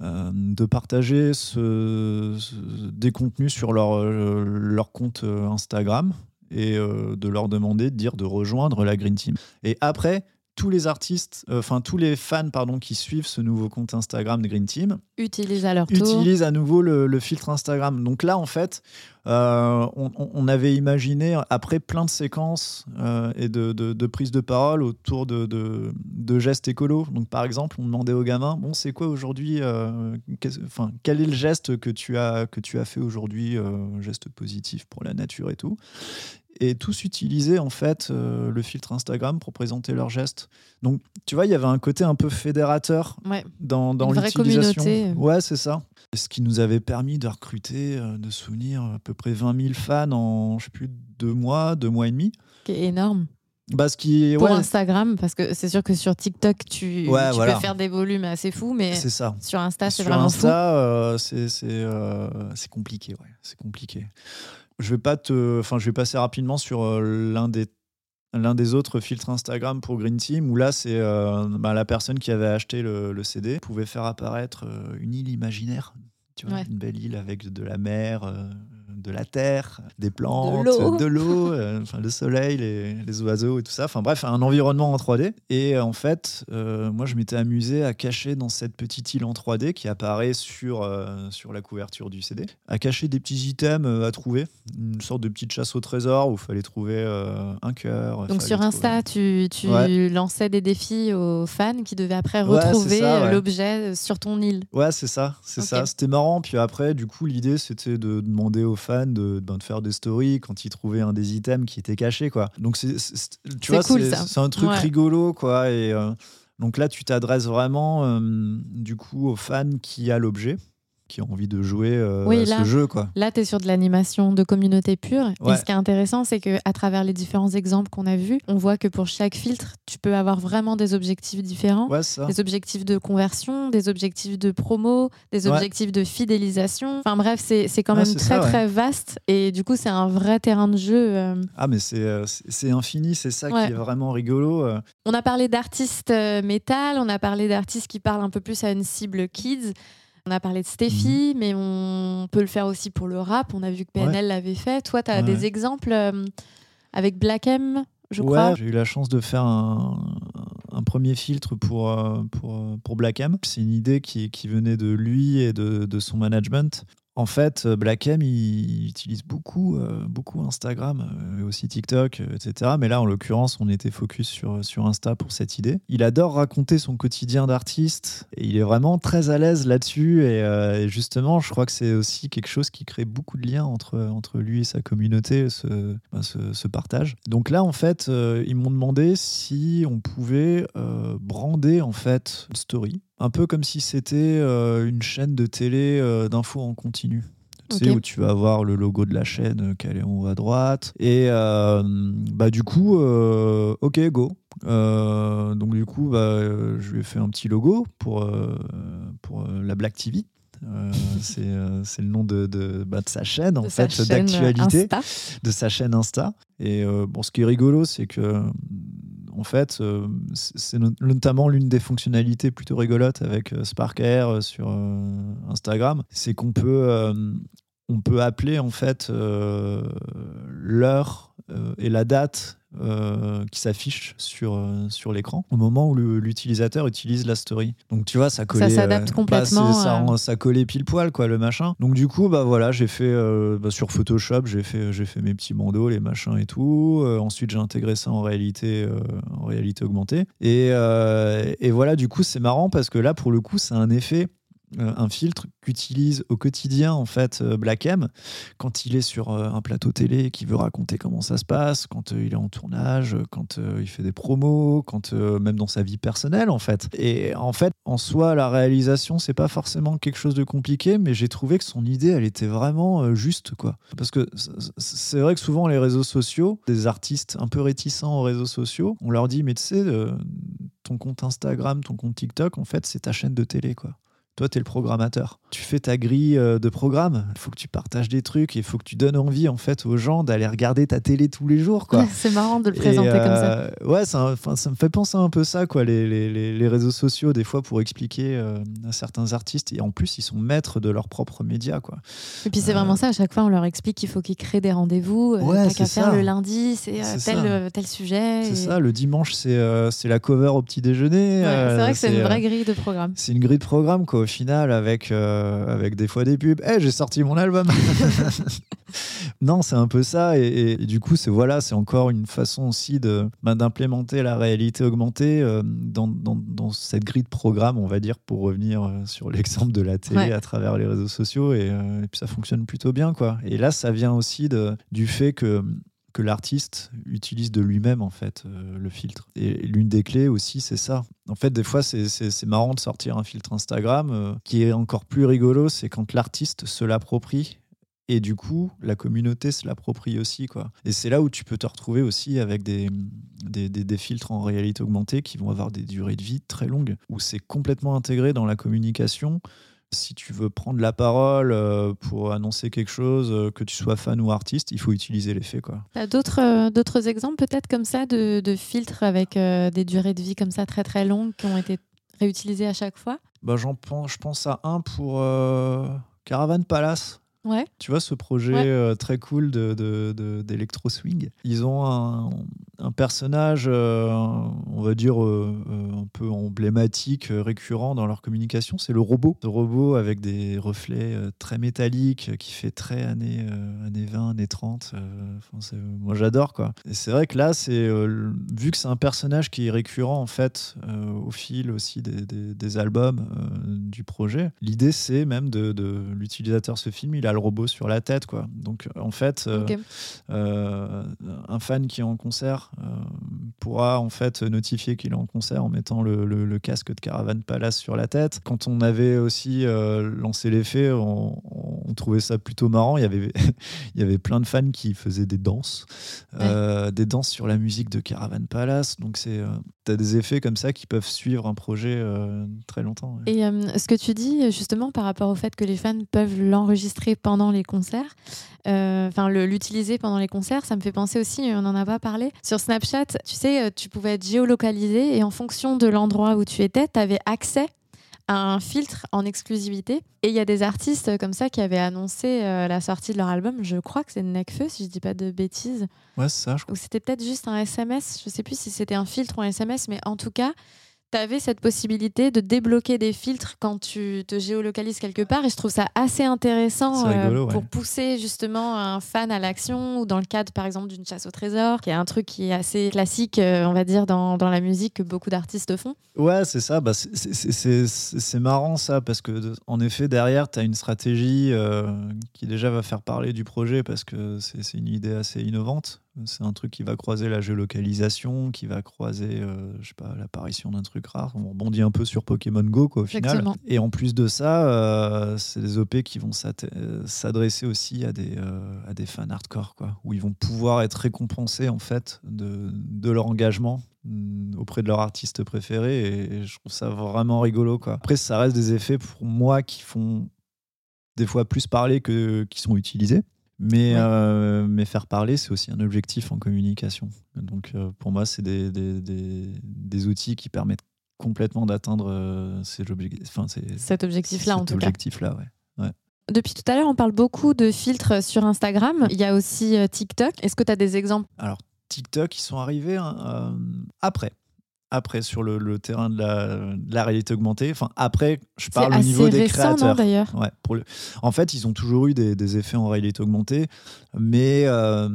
Euh, de partager des contenus sur leur, euh, leur compte Instagram et de leur demander de dire de rejoindre la Green Team. Et après, tous les artistes, euh, enfin tous les fans pardon, qui suivent ce nouveau compte Instagram de Green Team utilisent à leur tour utilisent à nouveau le, filtre Instagram. Donc là, en fait, euh, on, avait imaginé après plein de séquences euh, et de, de, prises de parole autour de, de, gestes écolos. Donc par exemple, on demandait aux gamins, bon, c'est quoi aujourd'hui Enfin, quel est le geste que tu as que tu as fait aujourd'hui, geste positif pour la nature et tout et tous utilisaient en fait euh, le filtre Instagram pour présenter leurs gestes. Donc, tu vois, il y avait un côté un peu fédérateur dans, dans l'utilisation. Ouais, c'est ça. Ce qui nous avait permis de recruter, euh, de souvenir à peu près 20 000 fans en, je sais plus, deux mois, deux mois et demi. C'est énorme. Bah, ce qui, pour Instagram, parce que c'est sûr que sur TikTok, tu, tu peux faire des volumes assez fous, mais ça. sur Insta, c'est vraiment Insta, fou. Euh, c'est compliqué, ouais. C'est compliqué. Je vais pas te, enfin, je vais passer rapidement sur euh, l'un des l'un des autres filtres Instagram pour Green Team où là c'est euh, bah, la personne qui avait acheté le, CD pouvait faire apparaître euh, une île imaginaire tu vois, une belle île avec de la mer, de la terre, des plantes, de l'eau, euh, enfin le soleil, les, oiseaux et tout ça. Enfin bref, un environnement en 3D. Et euh, en fait, euh, moi je m'étais amusé à cacher dans cette petite île en 3D qui apparaît sur, sur la couverture du CD, à cacher des petits items à trouver, une sorte de petite chasse au trésor où il fallait trouver un cœur. Donc sur Insta, tu, tu lançais des défis aux fans qui devaient après retrouver l'objet sur ton île. Ouais, c'est ça, c'est ça. C'était marrant. Puis après, du coup, l'idée c'était de demander aux fans de, ben, de, faire des stories quand ils trouvaient un des items qui était caché. Quoi. Donc, c'est, tu vois, c'est, un truc rigolo. Quoi, et, euh, donc là, tu t'adresses vraiment euh, du coup aux fans qui a l'objet qui ont envie de jouer euh, à ce jeu. Quoi. Là, tu es sur de l'animation de communauté pure. Et ce qui est intéressant, c'est qu'à travers les différents exemples qu'on a vus, on voit que pour chaque filtre, tu peux avoir vraiment des objectifs différents. Des objectifs de conversion, des objectifs de promo, des objectifs de fidélisation. Enfin bref, c'est quand même très très vaste. Et du coup, c'est un vrai terrain de jeu. Euh. Ah, mais euh, c'est infini, c'est ça qui est vraiment rigolo. On a parlé d'artistes métal, on a parlé d'artistes qui parlent un peu plus à une cible kids. On a parlé de Steffi, mhm. mais on peut le faire aussi pour le rap. On a vu que PNL l'avait fait. Toi, tu as des exemples euh, avec Black M, je crois J'ai eu la chance de faire un, premier filtre pour, euh, pour, euh, pour Black M. C'est une idée qui, qui, venait de lui et de, de son management. En fait, euh, Black M, il utilise beaucoup, euh, beaucoup Instagram, euh, aussi TikTok, etc. Mais là, en l'occurrence, on était focus sur, sur Insta pour cette idée. Il adore raconter son quotidien d'artiste et il est vraiment très à l'aise là-dessus. Et, justement, je crois que c'est aussi quelque chose qui crée beaucoup de liens entre, entre lui et sa communauté, ce, ben, ce, partage. Donc là, en fait, ils m'ont demandé si on pouvait brander en fait une story un peu comme si c'était euh, une chaîne de télé euh, d'infos en continu. Tu sais, où tu vas voir le logo de la chaîne euh, qui est en haut à droite. Et bah, du coup, ok, go. donc du coup, bah, je lui ai fait un petit logo pour, pour la Black TV. c'est le nom de, de, bah, de sa chaîne, en fait, d'actualité, de sa chaîne Insta. Et bon, ce qui est rigolo, c'est que en fait, euh, c'est notamment l'une des fonctionnalités plutôt rigolotes avec euh, Spark Air euh, sur Instagram, c'est qu'on peut, on peut appeler en fait l'heure et la date euh, qui s'affiche sur, euh, sur l'écran au moment où l'utilisateur utilise la story. Donc tu vois, ça collait. Ça s'adapte euh, complètement. ça, ça, collait pile poil, quoi, le machin. Donc du coup, bah voilà, j'ai fait bah, sur Photoshop, j'ai fait, j'ai fait mes petits bandeaux, les machins et tout. ensuite, j'ai intégré ça en réalité, en réalité augmentée. Et, et voilà, du coup, c'est marrant parce que là, pour le coup, c'est un effet un filtre qu'utilise au quotidien en fait Black M quand il est sur un plateau télé et qu'il veut raconter comment ça se passe, quand il est en tournage, quand il fait des promos, quand même dans sa vie personnelle en fait. Et en fait, en soi, la réalisation c'est pas forcément quelque chose de compliqué, mais j'ai trouvé que son idée elle était vraiment juste quoi. Parce que c'est vrai que souvent les réseaux sociaux, des artistes un peu réticents aux réseaux sociaux, on leur dit mais tu sais ton compte Instagram, ton compte TikTok, en fait, c'est ta chaîne de télé, quoi. Toi, tu es le programmateur. Tu fais ta grille euh, de programme. Il faut que tu partages des trucs. Il faut que tu donnes envie en fait aux gens d'aller regarder ta télé tous les jours. Quoi. c'est marrant de le présenter comme ça. Euh, ouais, ça, ça me fait penser un peu ça, quoi, les, les, les réseaux sociaux, des fois, pour expliquer euh, à certains artistes. Et en plus, ils sont maîtres de leurs propres médias. Quoi. Et puis, c'est vraiment ça. À chaque fois, on leur explique qu'il faut qu'ils créent des rendez-vous. Ouais, qu'à faire le lundi, c'est tel, tel sujet. C'est ça. Le dimanche, c'est c'est la cover au petit déjeuner. c'est vrai que c'est une vraie grille de programme. C'est une grille de programme, quoi au final, avec, euh, avec des fois des pubs. Eh, j'ai sorti mon album Non, c'est un peu ça. Et, du coup, c'est voilà, c'est encore une façon aussi de bah, d'implémenter la réalité augmentée euh, dans, dans, dans, cette grille de programme, on va dire, pour revenir euh, sur l'exemple de la télé à travers les réseaux sociaux. Et, et, puis ça fonctionne plutôt bien, quoi. Et là, ça vient aussi de, du fait que que l'artiste utilise de lui-même en fait euh, le filtre. Et l'une des clés aussi, c'est ça. En fait, des fois, c'est marrant de sortir un filtre Instagram. Euh, qui est encore plus rigolo, c'est quand l'artiste se l'approprie et du coup, la communauté se l'approprie aussi. Quoi. Et c'est là où tu peux te retrouver aussi avec des, des, des, filtres en réalité augmentée qui vont avoir des durées de vie très longues, où c'est complètement intégré dans la communication si tu veux prendre la parole euh, pour annoncer quelque chose, euh, que tu sois fan ou artiste, il faut utiliser l'effet. Tu as d'autres, euh, d'autres exemples peut-être comme ça de, de filtres avec des durées de vie comme ça très très longues qui ont été réutilisés à chaque fois? Bah, j'en pense, Je pense à un pour Caravan Palace. Ouais. Tu vois ce projet très cool d'électro de, de, swing. Ils ont un, un personnage, euh, on va dire, euh, euh, un peu emblématique, récurrent dans leur communication, c'est le robot. Le robot avec des reflets très métalliques, qui fait très années, années 20, années 30. moi, j'adore, quoi. Et c'est vrai que là, c'est vu que c'est un personnage qui est récurrent, en fait, au fil aussi des, des, albums du projet, l'idée, c'est même de, de l'utilisateur ce film, il a le robot sur la tête, quoi. Donc, en fait, un fan qui est en concert euh, pourra en fait notifier qu'il est en concert en mettant le, casque de Caravan Palace sur la tête. Quand on avait aussi euh, lancé l'effet, on, on, trouvait ça plutôt marrant. Il y avait, il y avait plein de fans qui faisaient des danses, euh, des danses sur la musique de Caravan Palace. Donc c'est, tu as des effets comme ça qui peuvent suivre un projet très longtemps. Et ce que tu dis justement par rapport au fait que les fans peuvent l'enregistrer pendant les concerts, enfin l'utiliser pendant les concerts, ça me fait penser aussi, on n'en a pas parlé, sur Snapchat, tu sais, euh, tu pouvais être géolocalisé et en fonction de l'endroit où tu étais, tu avais accès à un filtre en exclusivité. Et il y a des artistes comme ça qui avaient annoncé euh, la sortie de leur album. Je crois que c'est Necfeu, si je dis pas de bêtises. Ouais, c'est ça. Je Ou c'était peut-être juste un SMS. Je sais plus si c'était un filtre ou un SMS, mais en tout cas, tu avais cette possibilité de débloquer des filtres quand tu te géolocalises quelque part. Et je trouve ça assez intéressant euh, pour pousser justement un fan à l'action ou dans le cadre, par exemple, d'une chasse au trésor, qui est un truc qui est assez classique, euh, on va dire, dans, dans, la musique que beaucoup d'artistes font. Ouais, c'est ça. Bah, c'est marrant ça, parce que en effet, derrière, tu as une stratégie euh, qui déjà va faire parler du projet parce que c'est une idée assez innovante. C'est un truc qui va croiser la géolocalisation, qui va croiser, euh, je sais pas, l'apparition d'un truc rare. On rebondit un peu sur Pokémon Go, quoi, au final. Et en plus de ça, euh, c'est des OP qui vont s'adresser aussi à des, euh, à des fans hardcore, quoi, où ils vont pouvoir être récompensés en fait de, de leur engagement mm, auprès de leur artiste préféré. Et, je trouve ça vraiment rigolo, quoi. Après, ça reste des effets pour moi qui font des fois plus parler que qui sont utilisés. Mais, euh, mais faire parler, c'est aussi un objectif en communication. Donc euh, pour moi, c'est des, des, des, outils qui permettent complètement d'atteindre euh, cet objectif-là, en tout objectif -là, Ouais. Depuis tout à l'heure, on parle beaucoup de filtres sur Instagram. Il y a aussi TikTok. Est-ce que tu as des exemples? Alors, TikTok, ils sont arrivés après après sur le, terrain de la, réalité augmentée. Enfin, après, je parle au niveau des créateurs. Ouais, pour le... En fait, ils ont toujours eu des, effets en réalité augmentée, mais euh,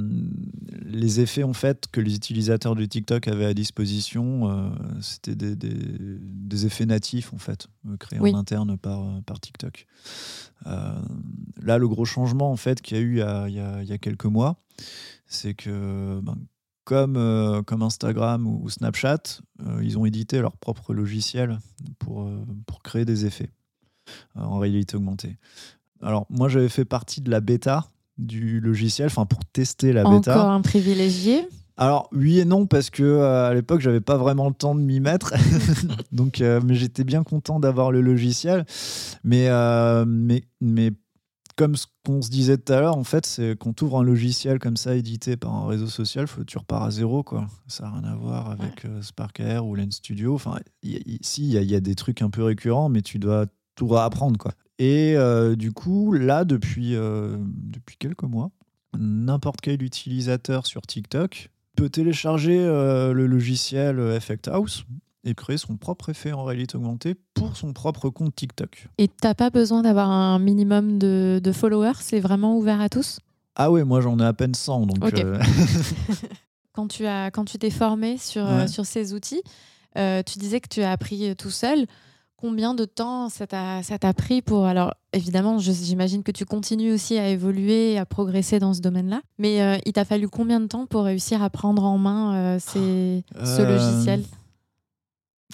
les effets en fait que les utilisateurs de TikTok avaient à disposition, euh, c'était des, effets natifs en fait, euh, créés en interne par, par TikTok. là, le gros changement en fait qu'il y a eu il y a, il y a quelques mois, c'est que ben, comme, euh, comme Instagram ou, Snapchat, euh, ils ont édité leur propre logiciel pour, euh, pour créer des effets en réalité augmentée. Alors, moi, j'avais fait partie de la bêta du logiciel, enfin pour tester la bêta. Encore un privilégié? Alors oui et non parce que à l'époque j'avais pas vraiment le temps de m'y mettre, donc mais j'étais bien content d'avoir le logiciel, mais mais mais comme ce qu'on se disait tout à l'heure, en fait, c'est quand tu ouvres un logiciel comme ça édité par un réseau social, faut, tu repars à zéro. Quoi. Ça n'a rien à voir avec euh, Spark Air ou Lens Studio. Enfin, si, il y, a des trucs un peu récurrents, mais tu dois tout réapprendre. Quoi. Et euh, du coup, là, depuis, euh, depuis quelques mois, n'importe quel utilisateur sur TikTok peut télécharger le logiciel Effect House et créer son propre effet en réalité augmentée pour son propre compte TikTok. Et t'as pas besoin d'avoir un minimum de, followers C'est vraiment ouvert à tous? Ah ouais, moi j'en ai à peine 100. Donc euh, quand tu as quand tu t'es formé sur, euh, sur ces outils, euh, tu disais que tu as appris tout seul. Combien de temps ça t'a pris pour... Alors évidemment, j'imagine que tu continues aussi à évoluer, à progresser dans ce domaine-là. Mais il t'a fallu combien de temps pour réussir à prendre en main ces, ce logiciel?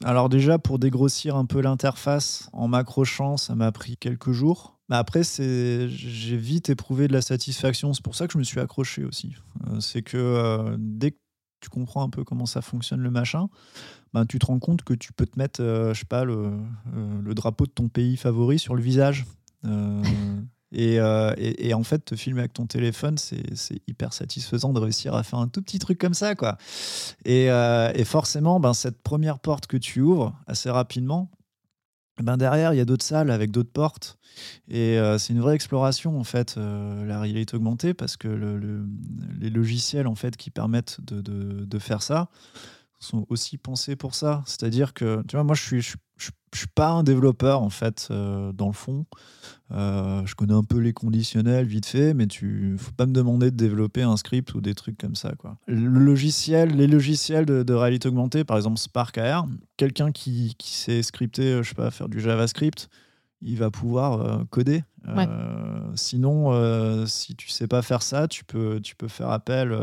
Alors déjà, pour dégrossir un peu l'interface en m'accrochant, ça m'a pris quelques jours. Mais après, j'ai vite éprouvé de la satisfaction. C'est pour ça que je me suis accroché aussi. Euh, c'est que euh, dès que tu comprends un peu comment ça fonctionne le machin, ben, tu te rends compte que tu peux te mettre, euh, je sais pas, le, le, drapeau de ton pays favori sur le visage. Euh, et, en fait, te filmer avec ton téléphone, c'est hyper satisfaisant de réussir à faire un tout petit truc comme ça. Quoi. Et, euh, forcément, ben, cette première porte que tu ouvres assez rapidement, ben derrière, il y a d'autres salles avec d'autres portes. Et euh, c'est une vraie exploration, en fait, la réalité augmentée, parce que les logiciels en fait, qui permettent de faire ça, sont aussi pensés pour ça. C'est-à-dire que, tu vois, moi, je, suis pas un développeur, en fait, euh, dans le fond. Euh, je connais un peu les conditionnels vite fait, mais tu faut pas me demander de développer un script ou des trucs comme ça. Quoi. Le logiciel, les logiciels de, réalité augmentée, par exemple Spark AR, quelqu'un qui, qui sait scripter, euh, je sais pas, faire du JavaScript, il va pouvoir coder. sinon, si tu sais pas faire ça, tu peux, tu peux faire appel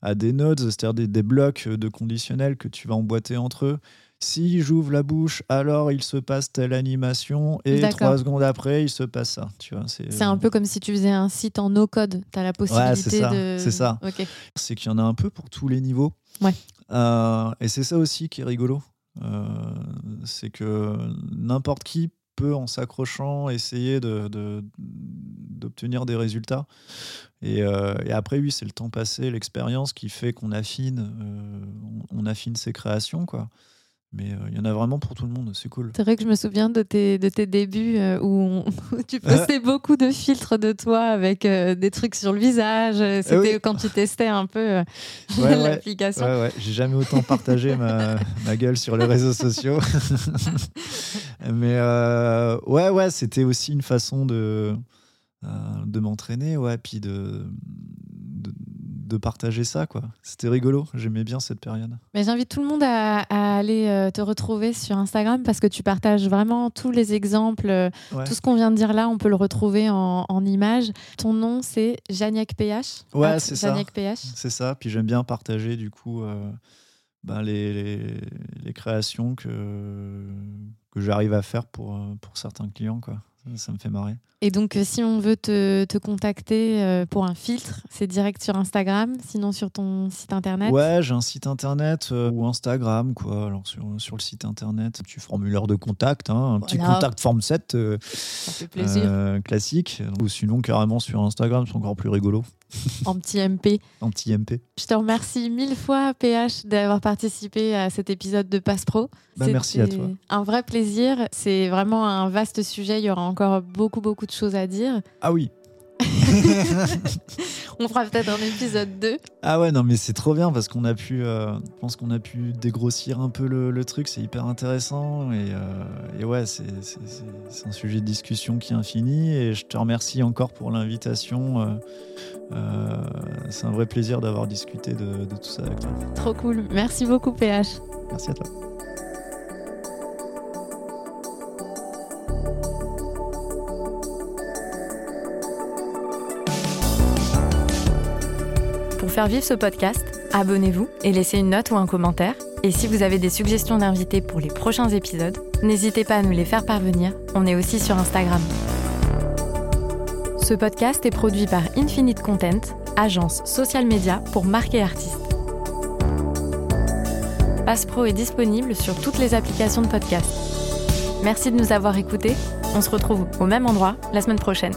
à des nodes, c'est-à-dire des, blocs de conditionnels que tu vas emboîter entre eux. Si j'ouvre la bouche, alors il se passe telle animation et trois secondes après, il se passe ça. Tu vois, c'est, un peu comme si tu faisais un site en no-code. Tu as la possibilité de. C'est ça. C'est qu'il y en a un peu pour tous les niveaux. Ouais. Euh, et c'est ça aussi qui est rigolo. Euh, c'est que n'importe qui peut, en s'accrochant, essayer d'obtenir de, des résultats. Euh, et, après, oui, c'est le temps passé, l'expérience qui fait qu'on affine, on, affine ses créations, quoi. Mais euh, il y en a vraiment pour tout le monde, c'est cool. C'est vrai que je me souviens de tes, de tes débuts où, tu postais beaucoup de filtres de toi avec des trucs sur le visage. Eh C'était quand tu testais un peu l'application. Ouais, ouais. J'ai jamais autant partagé ma, ma, gueule sur les réseaux sociaux. Mais ouais, ouais, c'était aussi une façon de euh, de m'entraîner, ouais, puis de, de, partager ça, quoi. C'était rigolo, j'aimais bien cette période. Mais j'invite tout le monde à, aller euh, te retrouver sur Instagram parce que tu partages vraiment tous les exemples, euh, tout ce qu'on vient de dire là, on peut le retrouver en, en images. Ton nom, c'est Janiak PH. Ouais, c'est ça. C'est ça. Puis j'aime bien partager du coup ben, les, les, les, créations que, que j'arrive à faire pour, pour certains clients, quoi. Ça me fait marrer. Et donc, euh, si on veut te, te contacter euh, pour un filtre, c'est direct sur Instagram, sinon sur ton site internet? Ouais, j'ai un site internet euh, ou Instagram, quoi. Alors, sur, sur, le site internet, un petit formulaire de contact, hein, un petit contact form 7 Ça fait plaisir. classique. Ou sinon, carrément sur Instagram, c'est encore plus rigolo. En petit MP. En petit MP. Je te remercie mille fois, PH, d'avoir participé à cet épisode de Passe Pro. Bah, merci à toi. Un vrai plaisir. C'est vraiment un vaste sujet. Il y aura encore beaucoup, beaucoup de choses à dire. Ah oui. on fera peut-être un épisode 2. Ah ouais, non, mais c'est trop bien parce qu'on a pu, euh, je pense qu'on a pu dégrossir un peu le, truc, c'est hyper intéressant. Et, euh, ouais, c'est un sujet de discussion qui est infini. Et je te remercie encore pour l'invitation. Euh, c'est un vrai plaisir d'avoir discuté de, de tout ça avec toi. Trop cool. Merci beaucoup, PH. Merci à toi. faire vivre ce podcast, abonnez-vous et laissez une note ou un commentaire. Et si vous avez des suggestions d'invités pour les prochains épisodes, n'hésitez pas à nous les faire parvenir. On est aussi sur Instagram. Ce podcast est produit par Infinite Content, agence social media pour marquer artistes. Pro est disponible sur toutes les applications de podcast. Merci de nous avoir écoutés. On se retrouve au même endroit la semaine prochaine.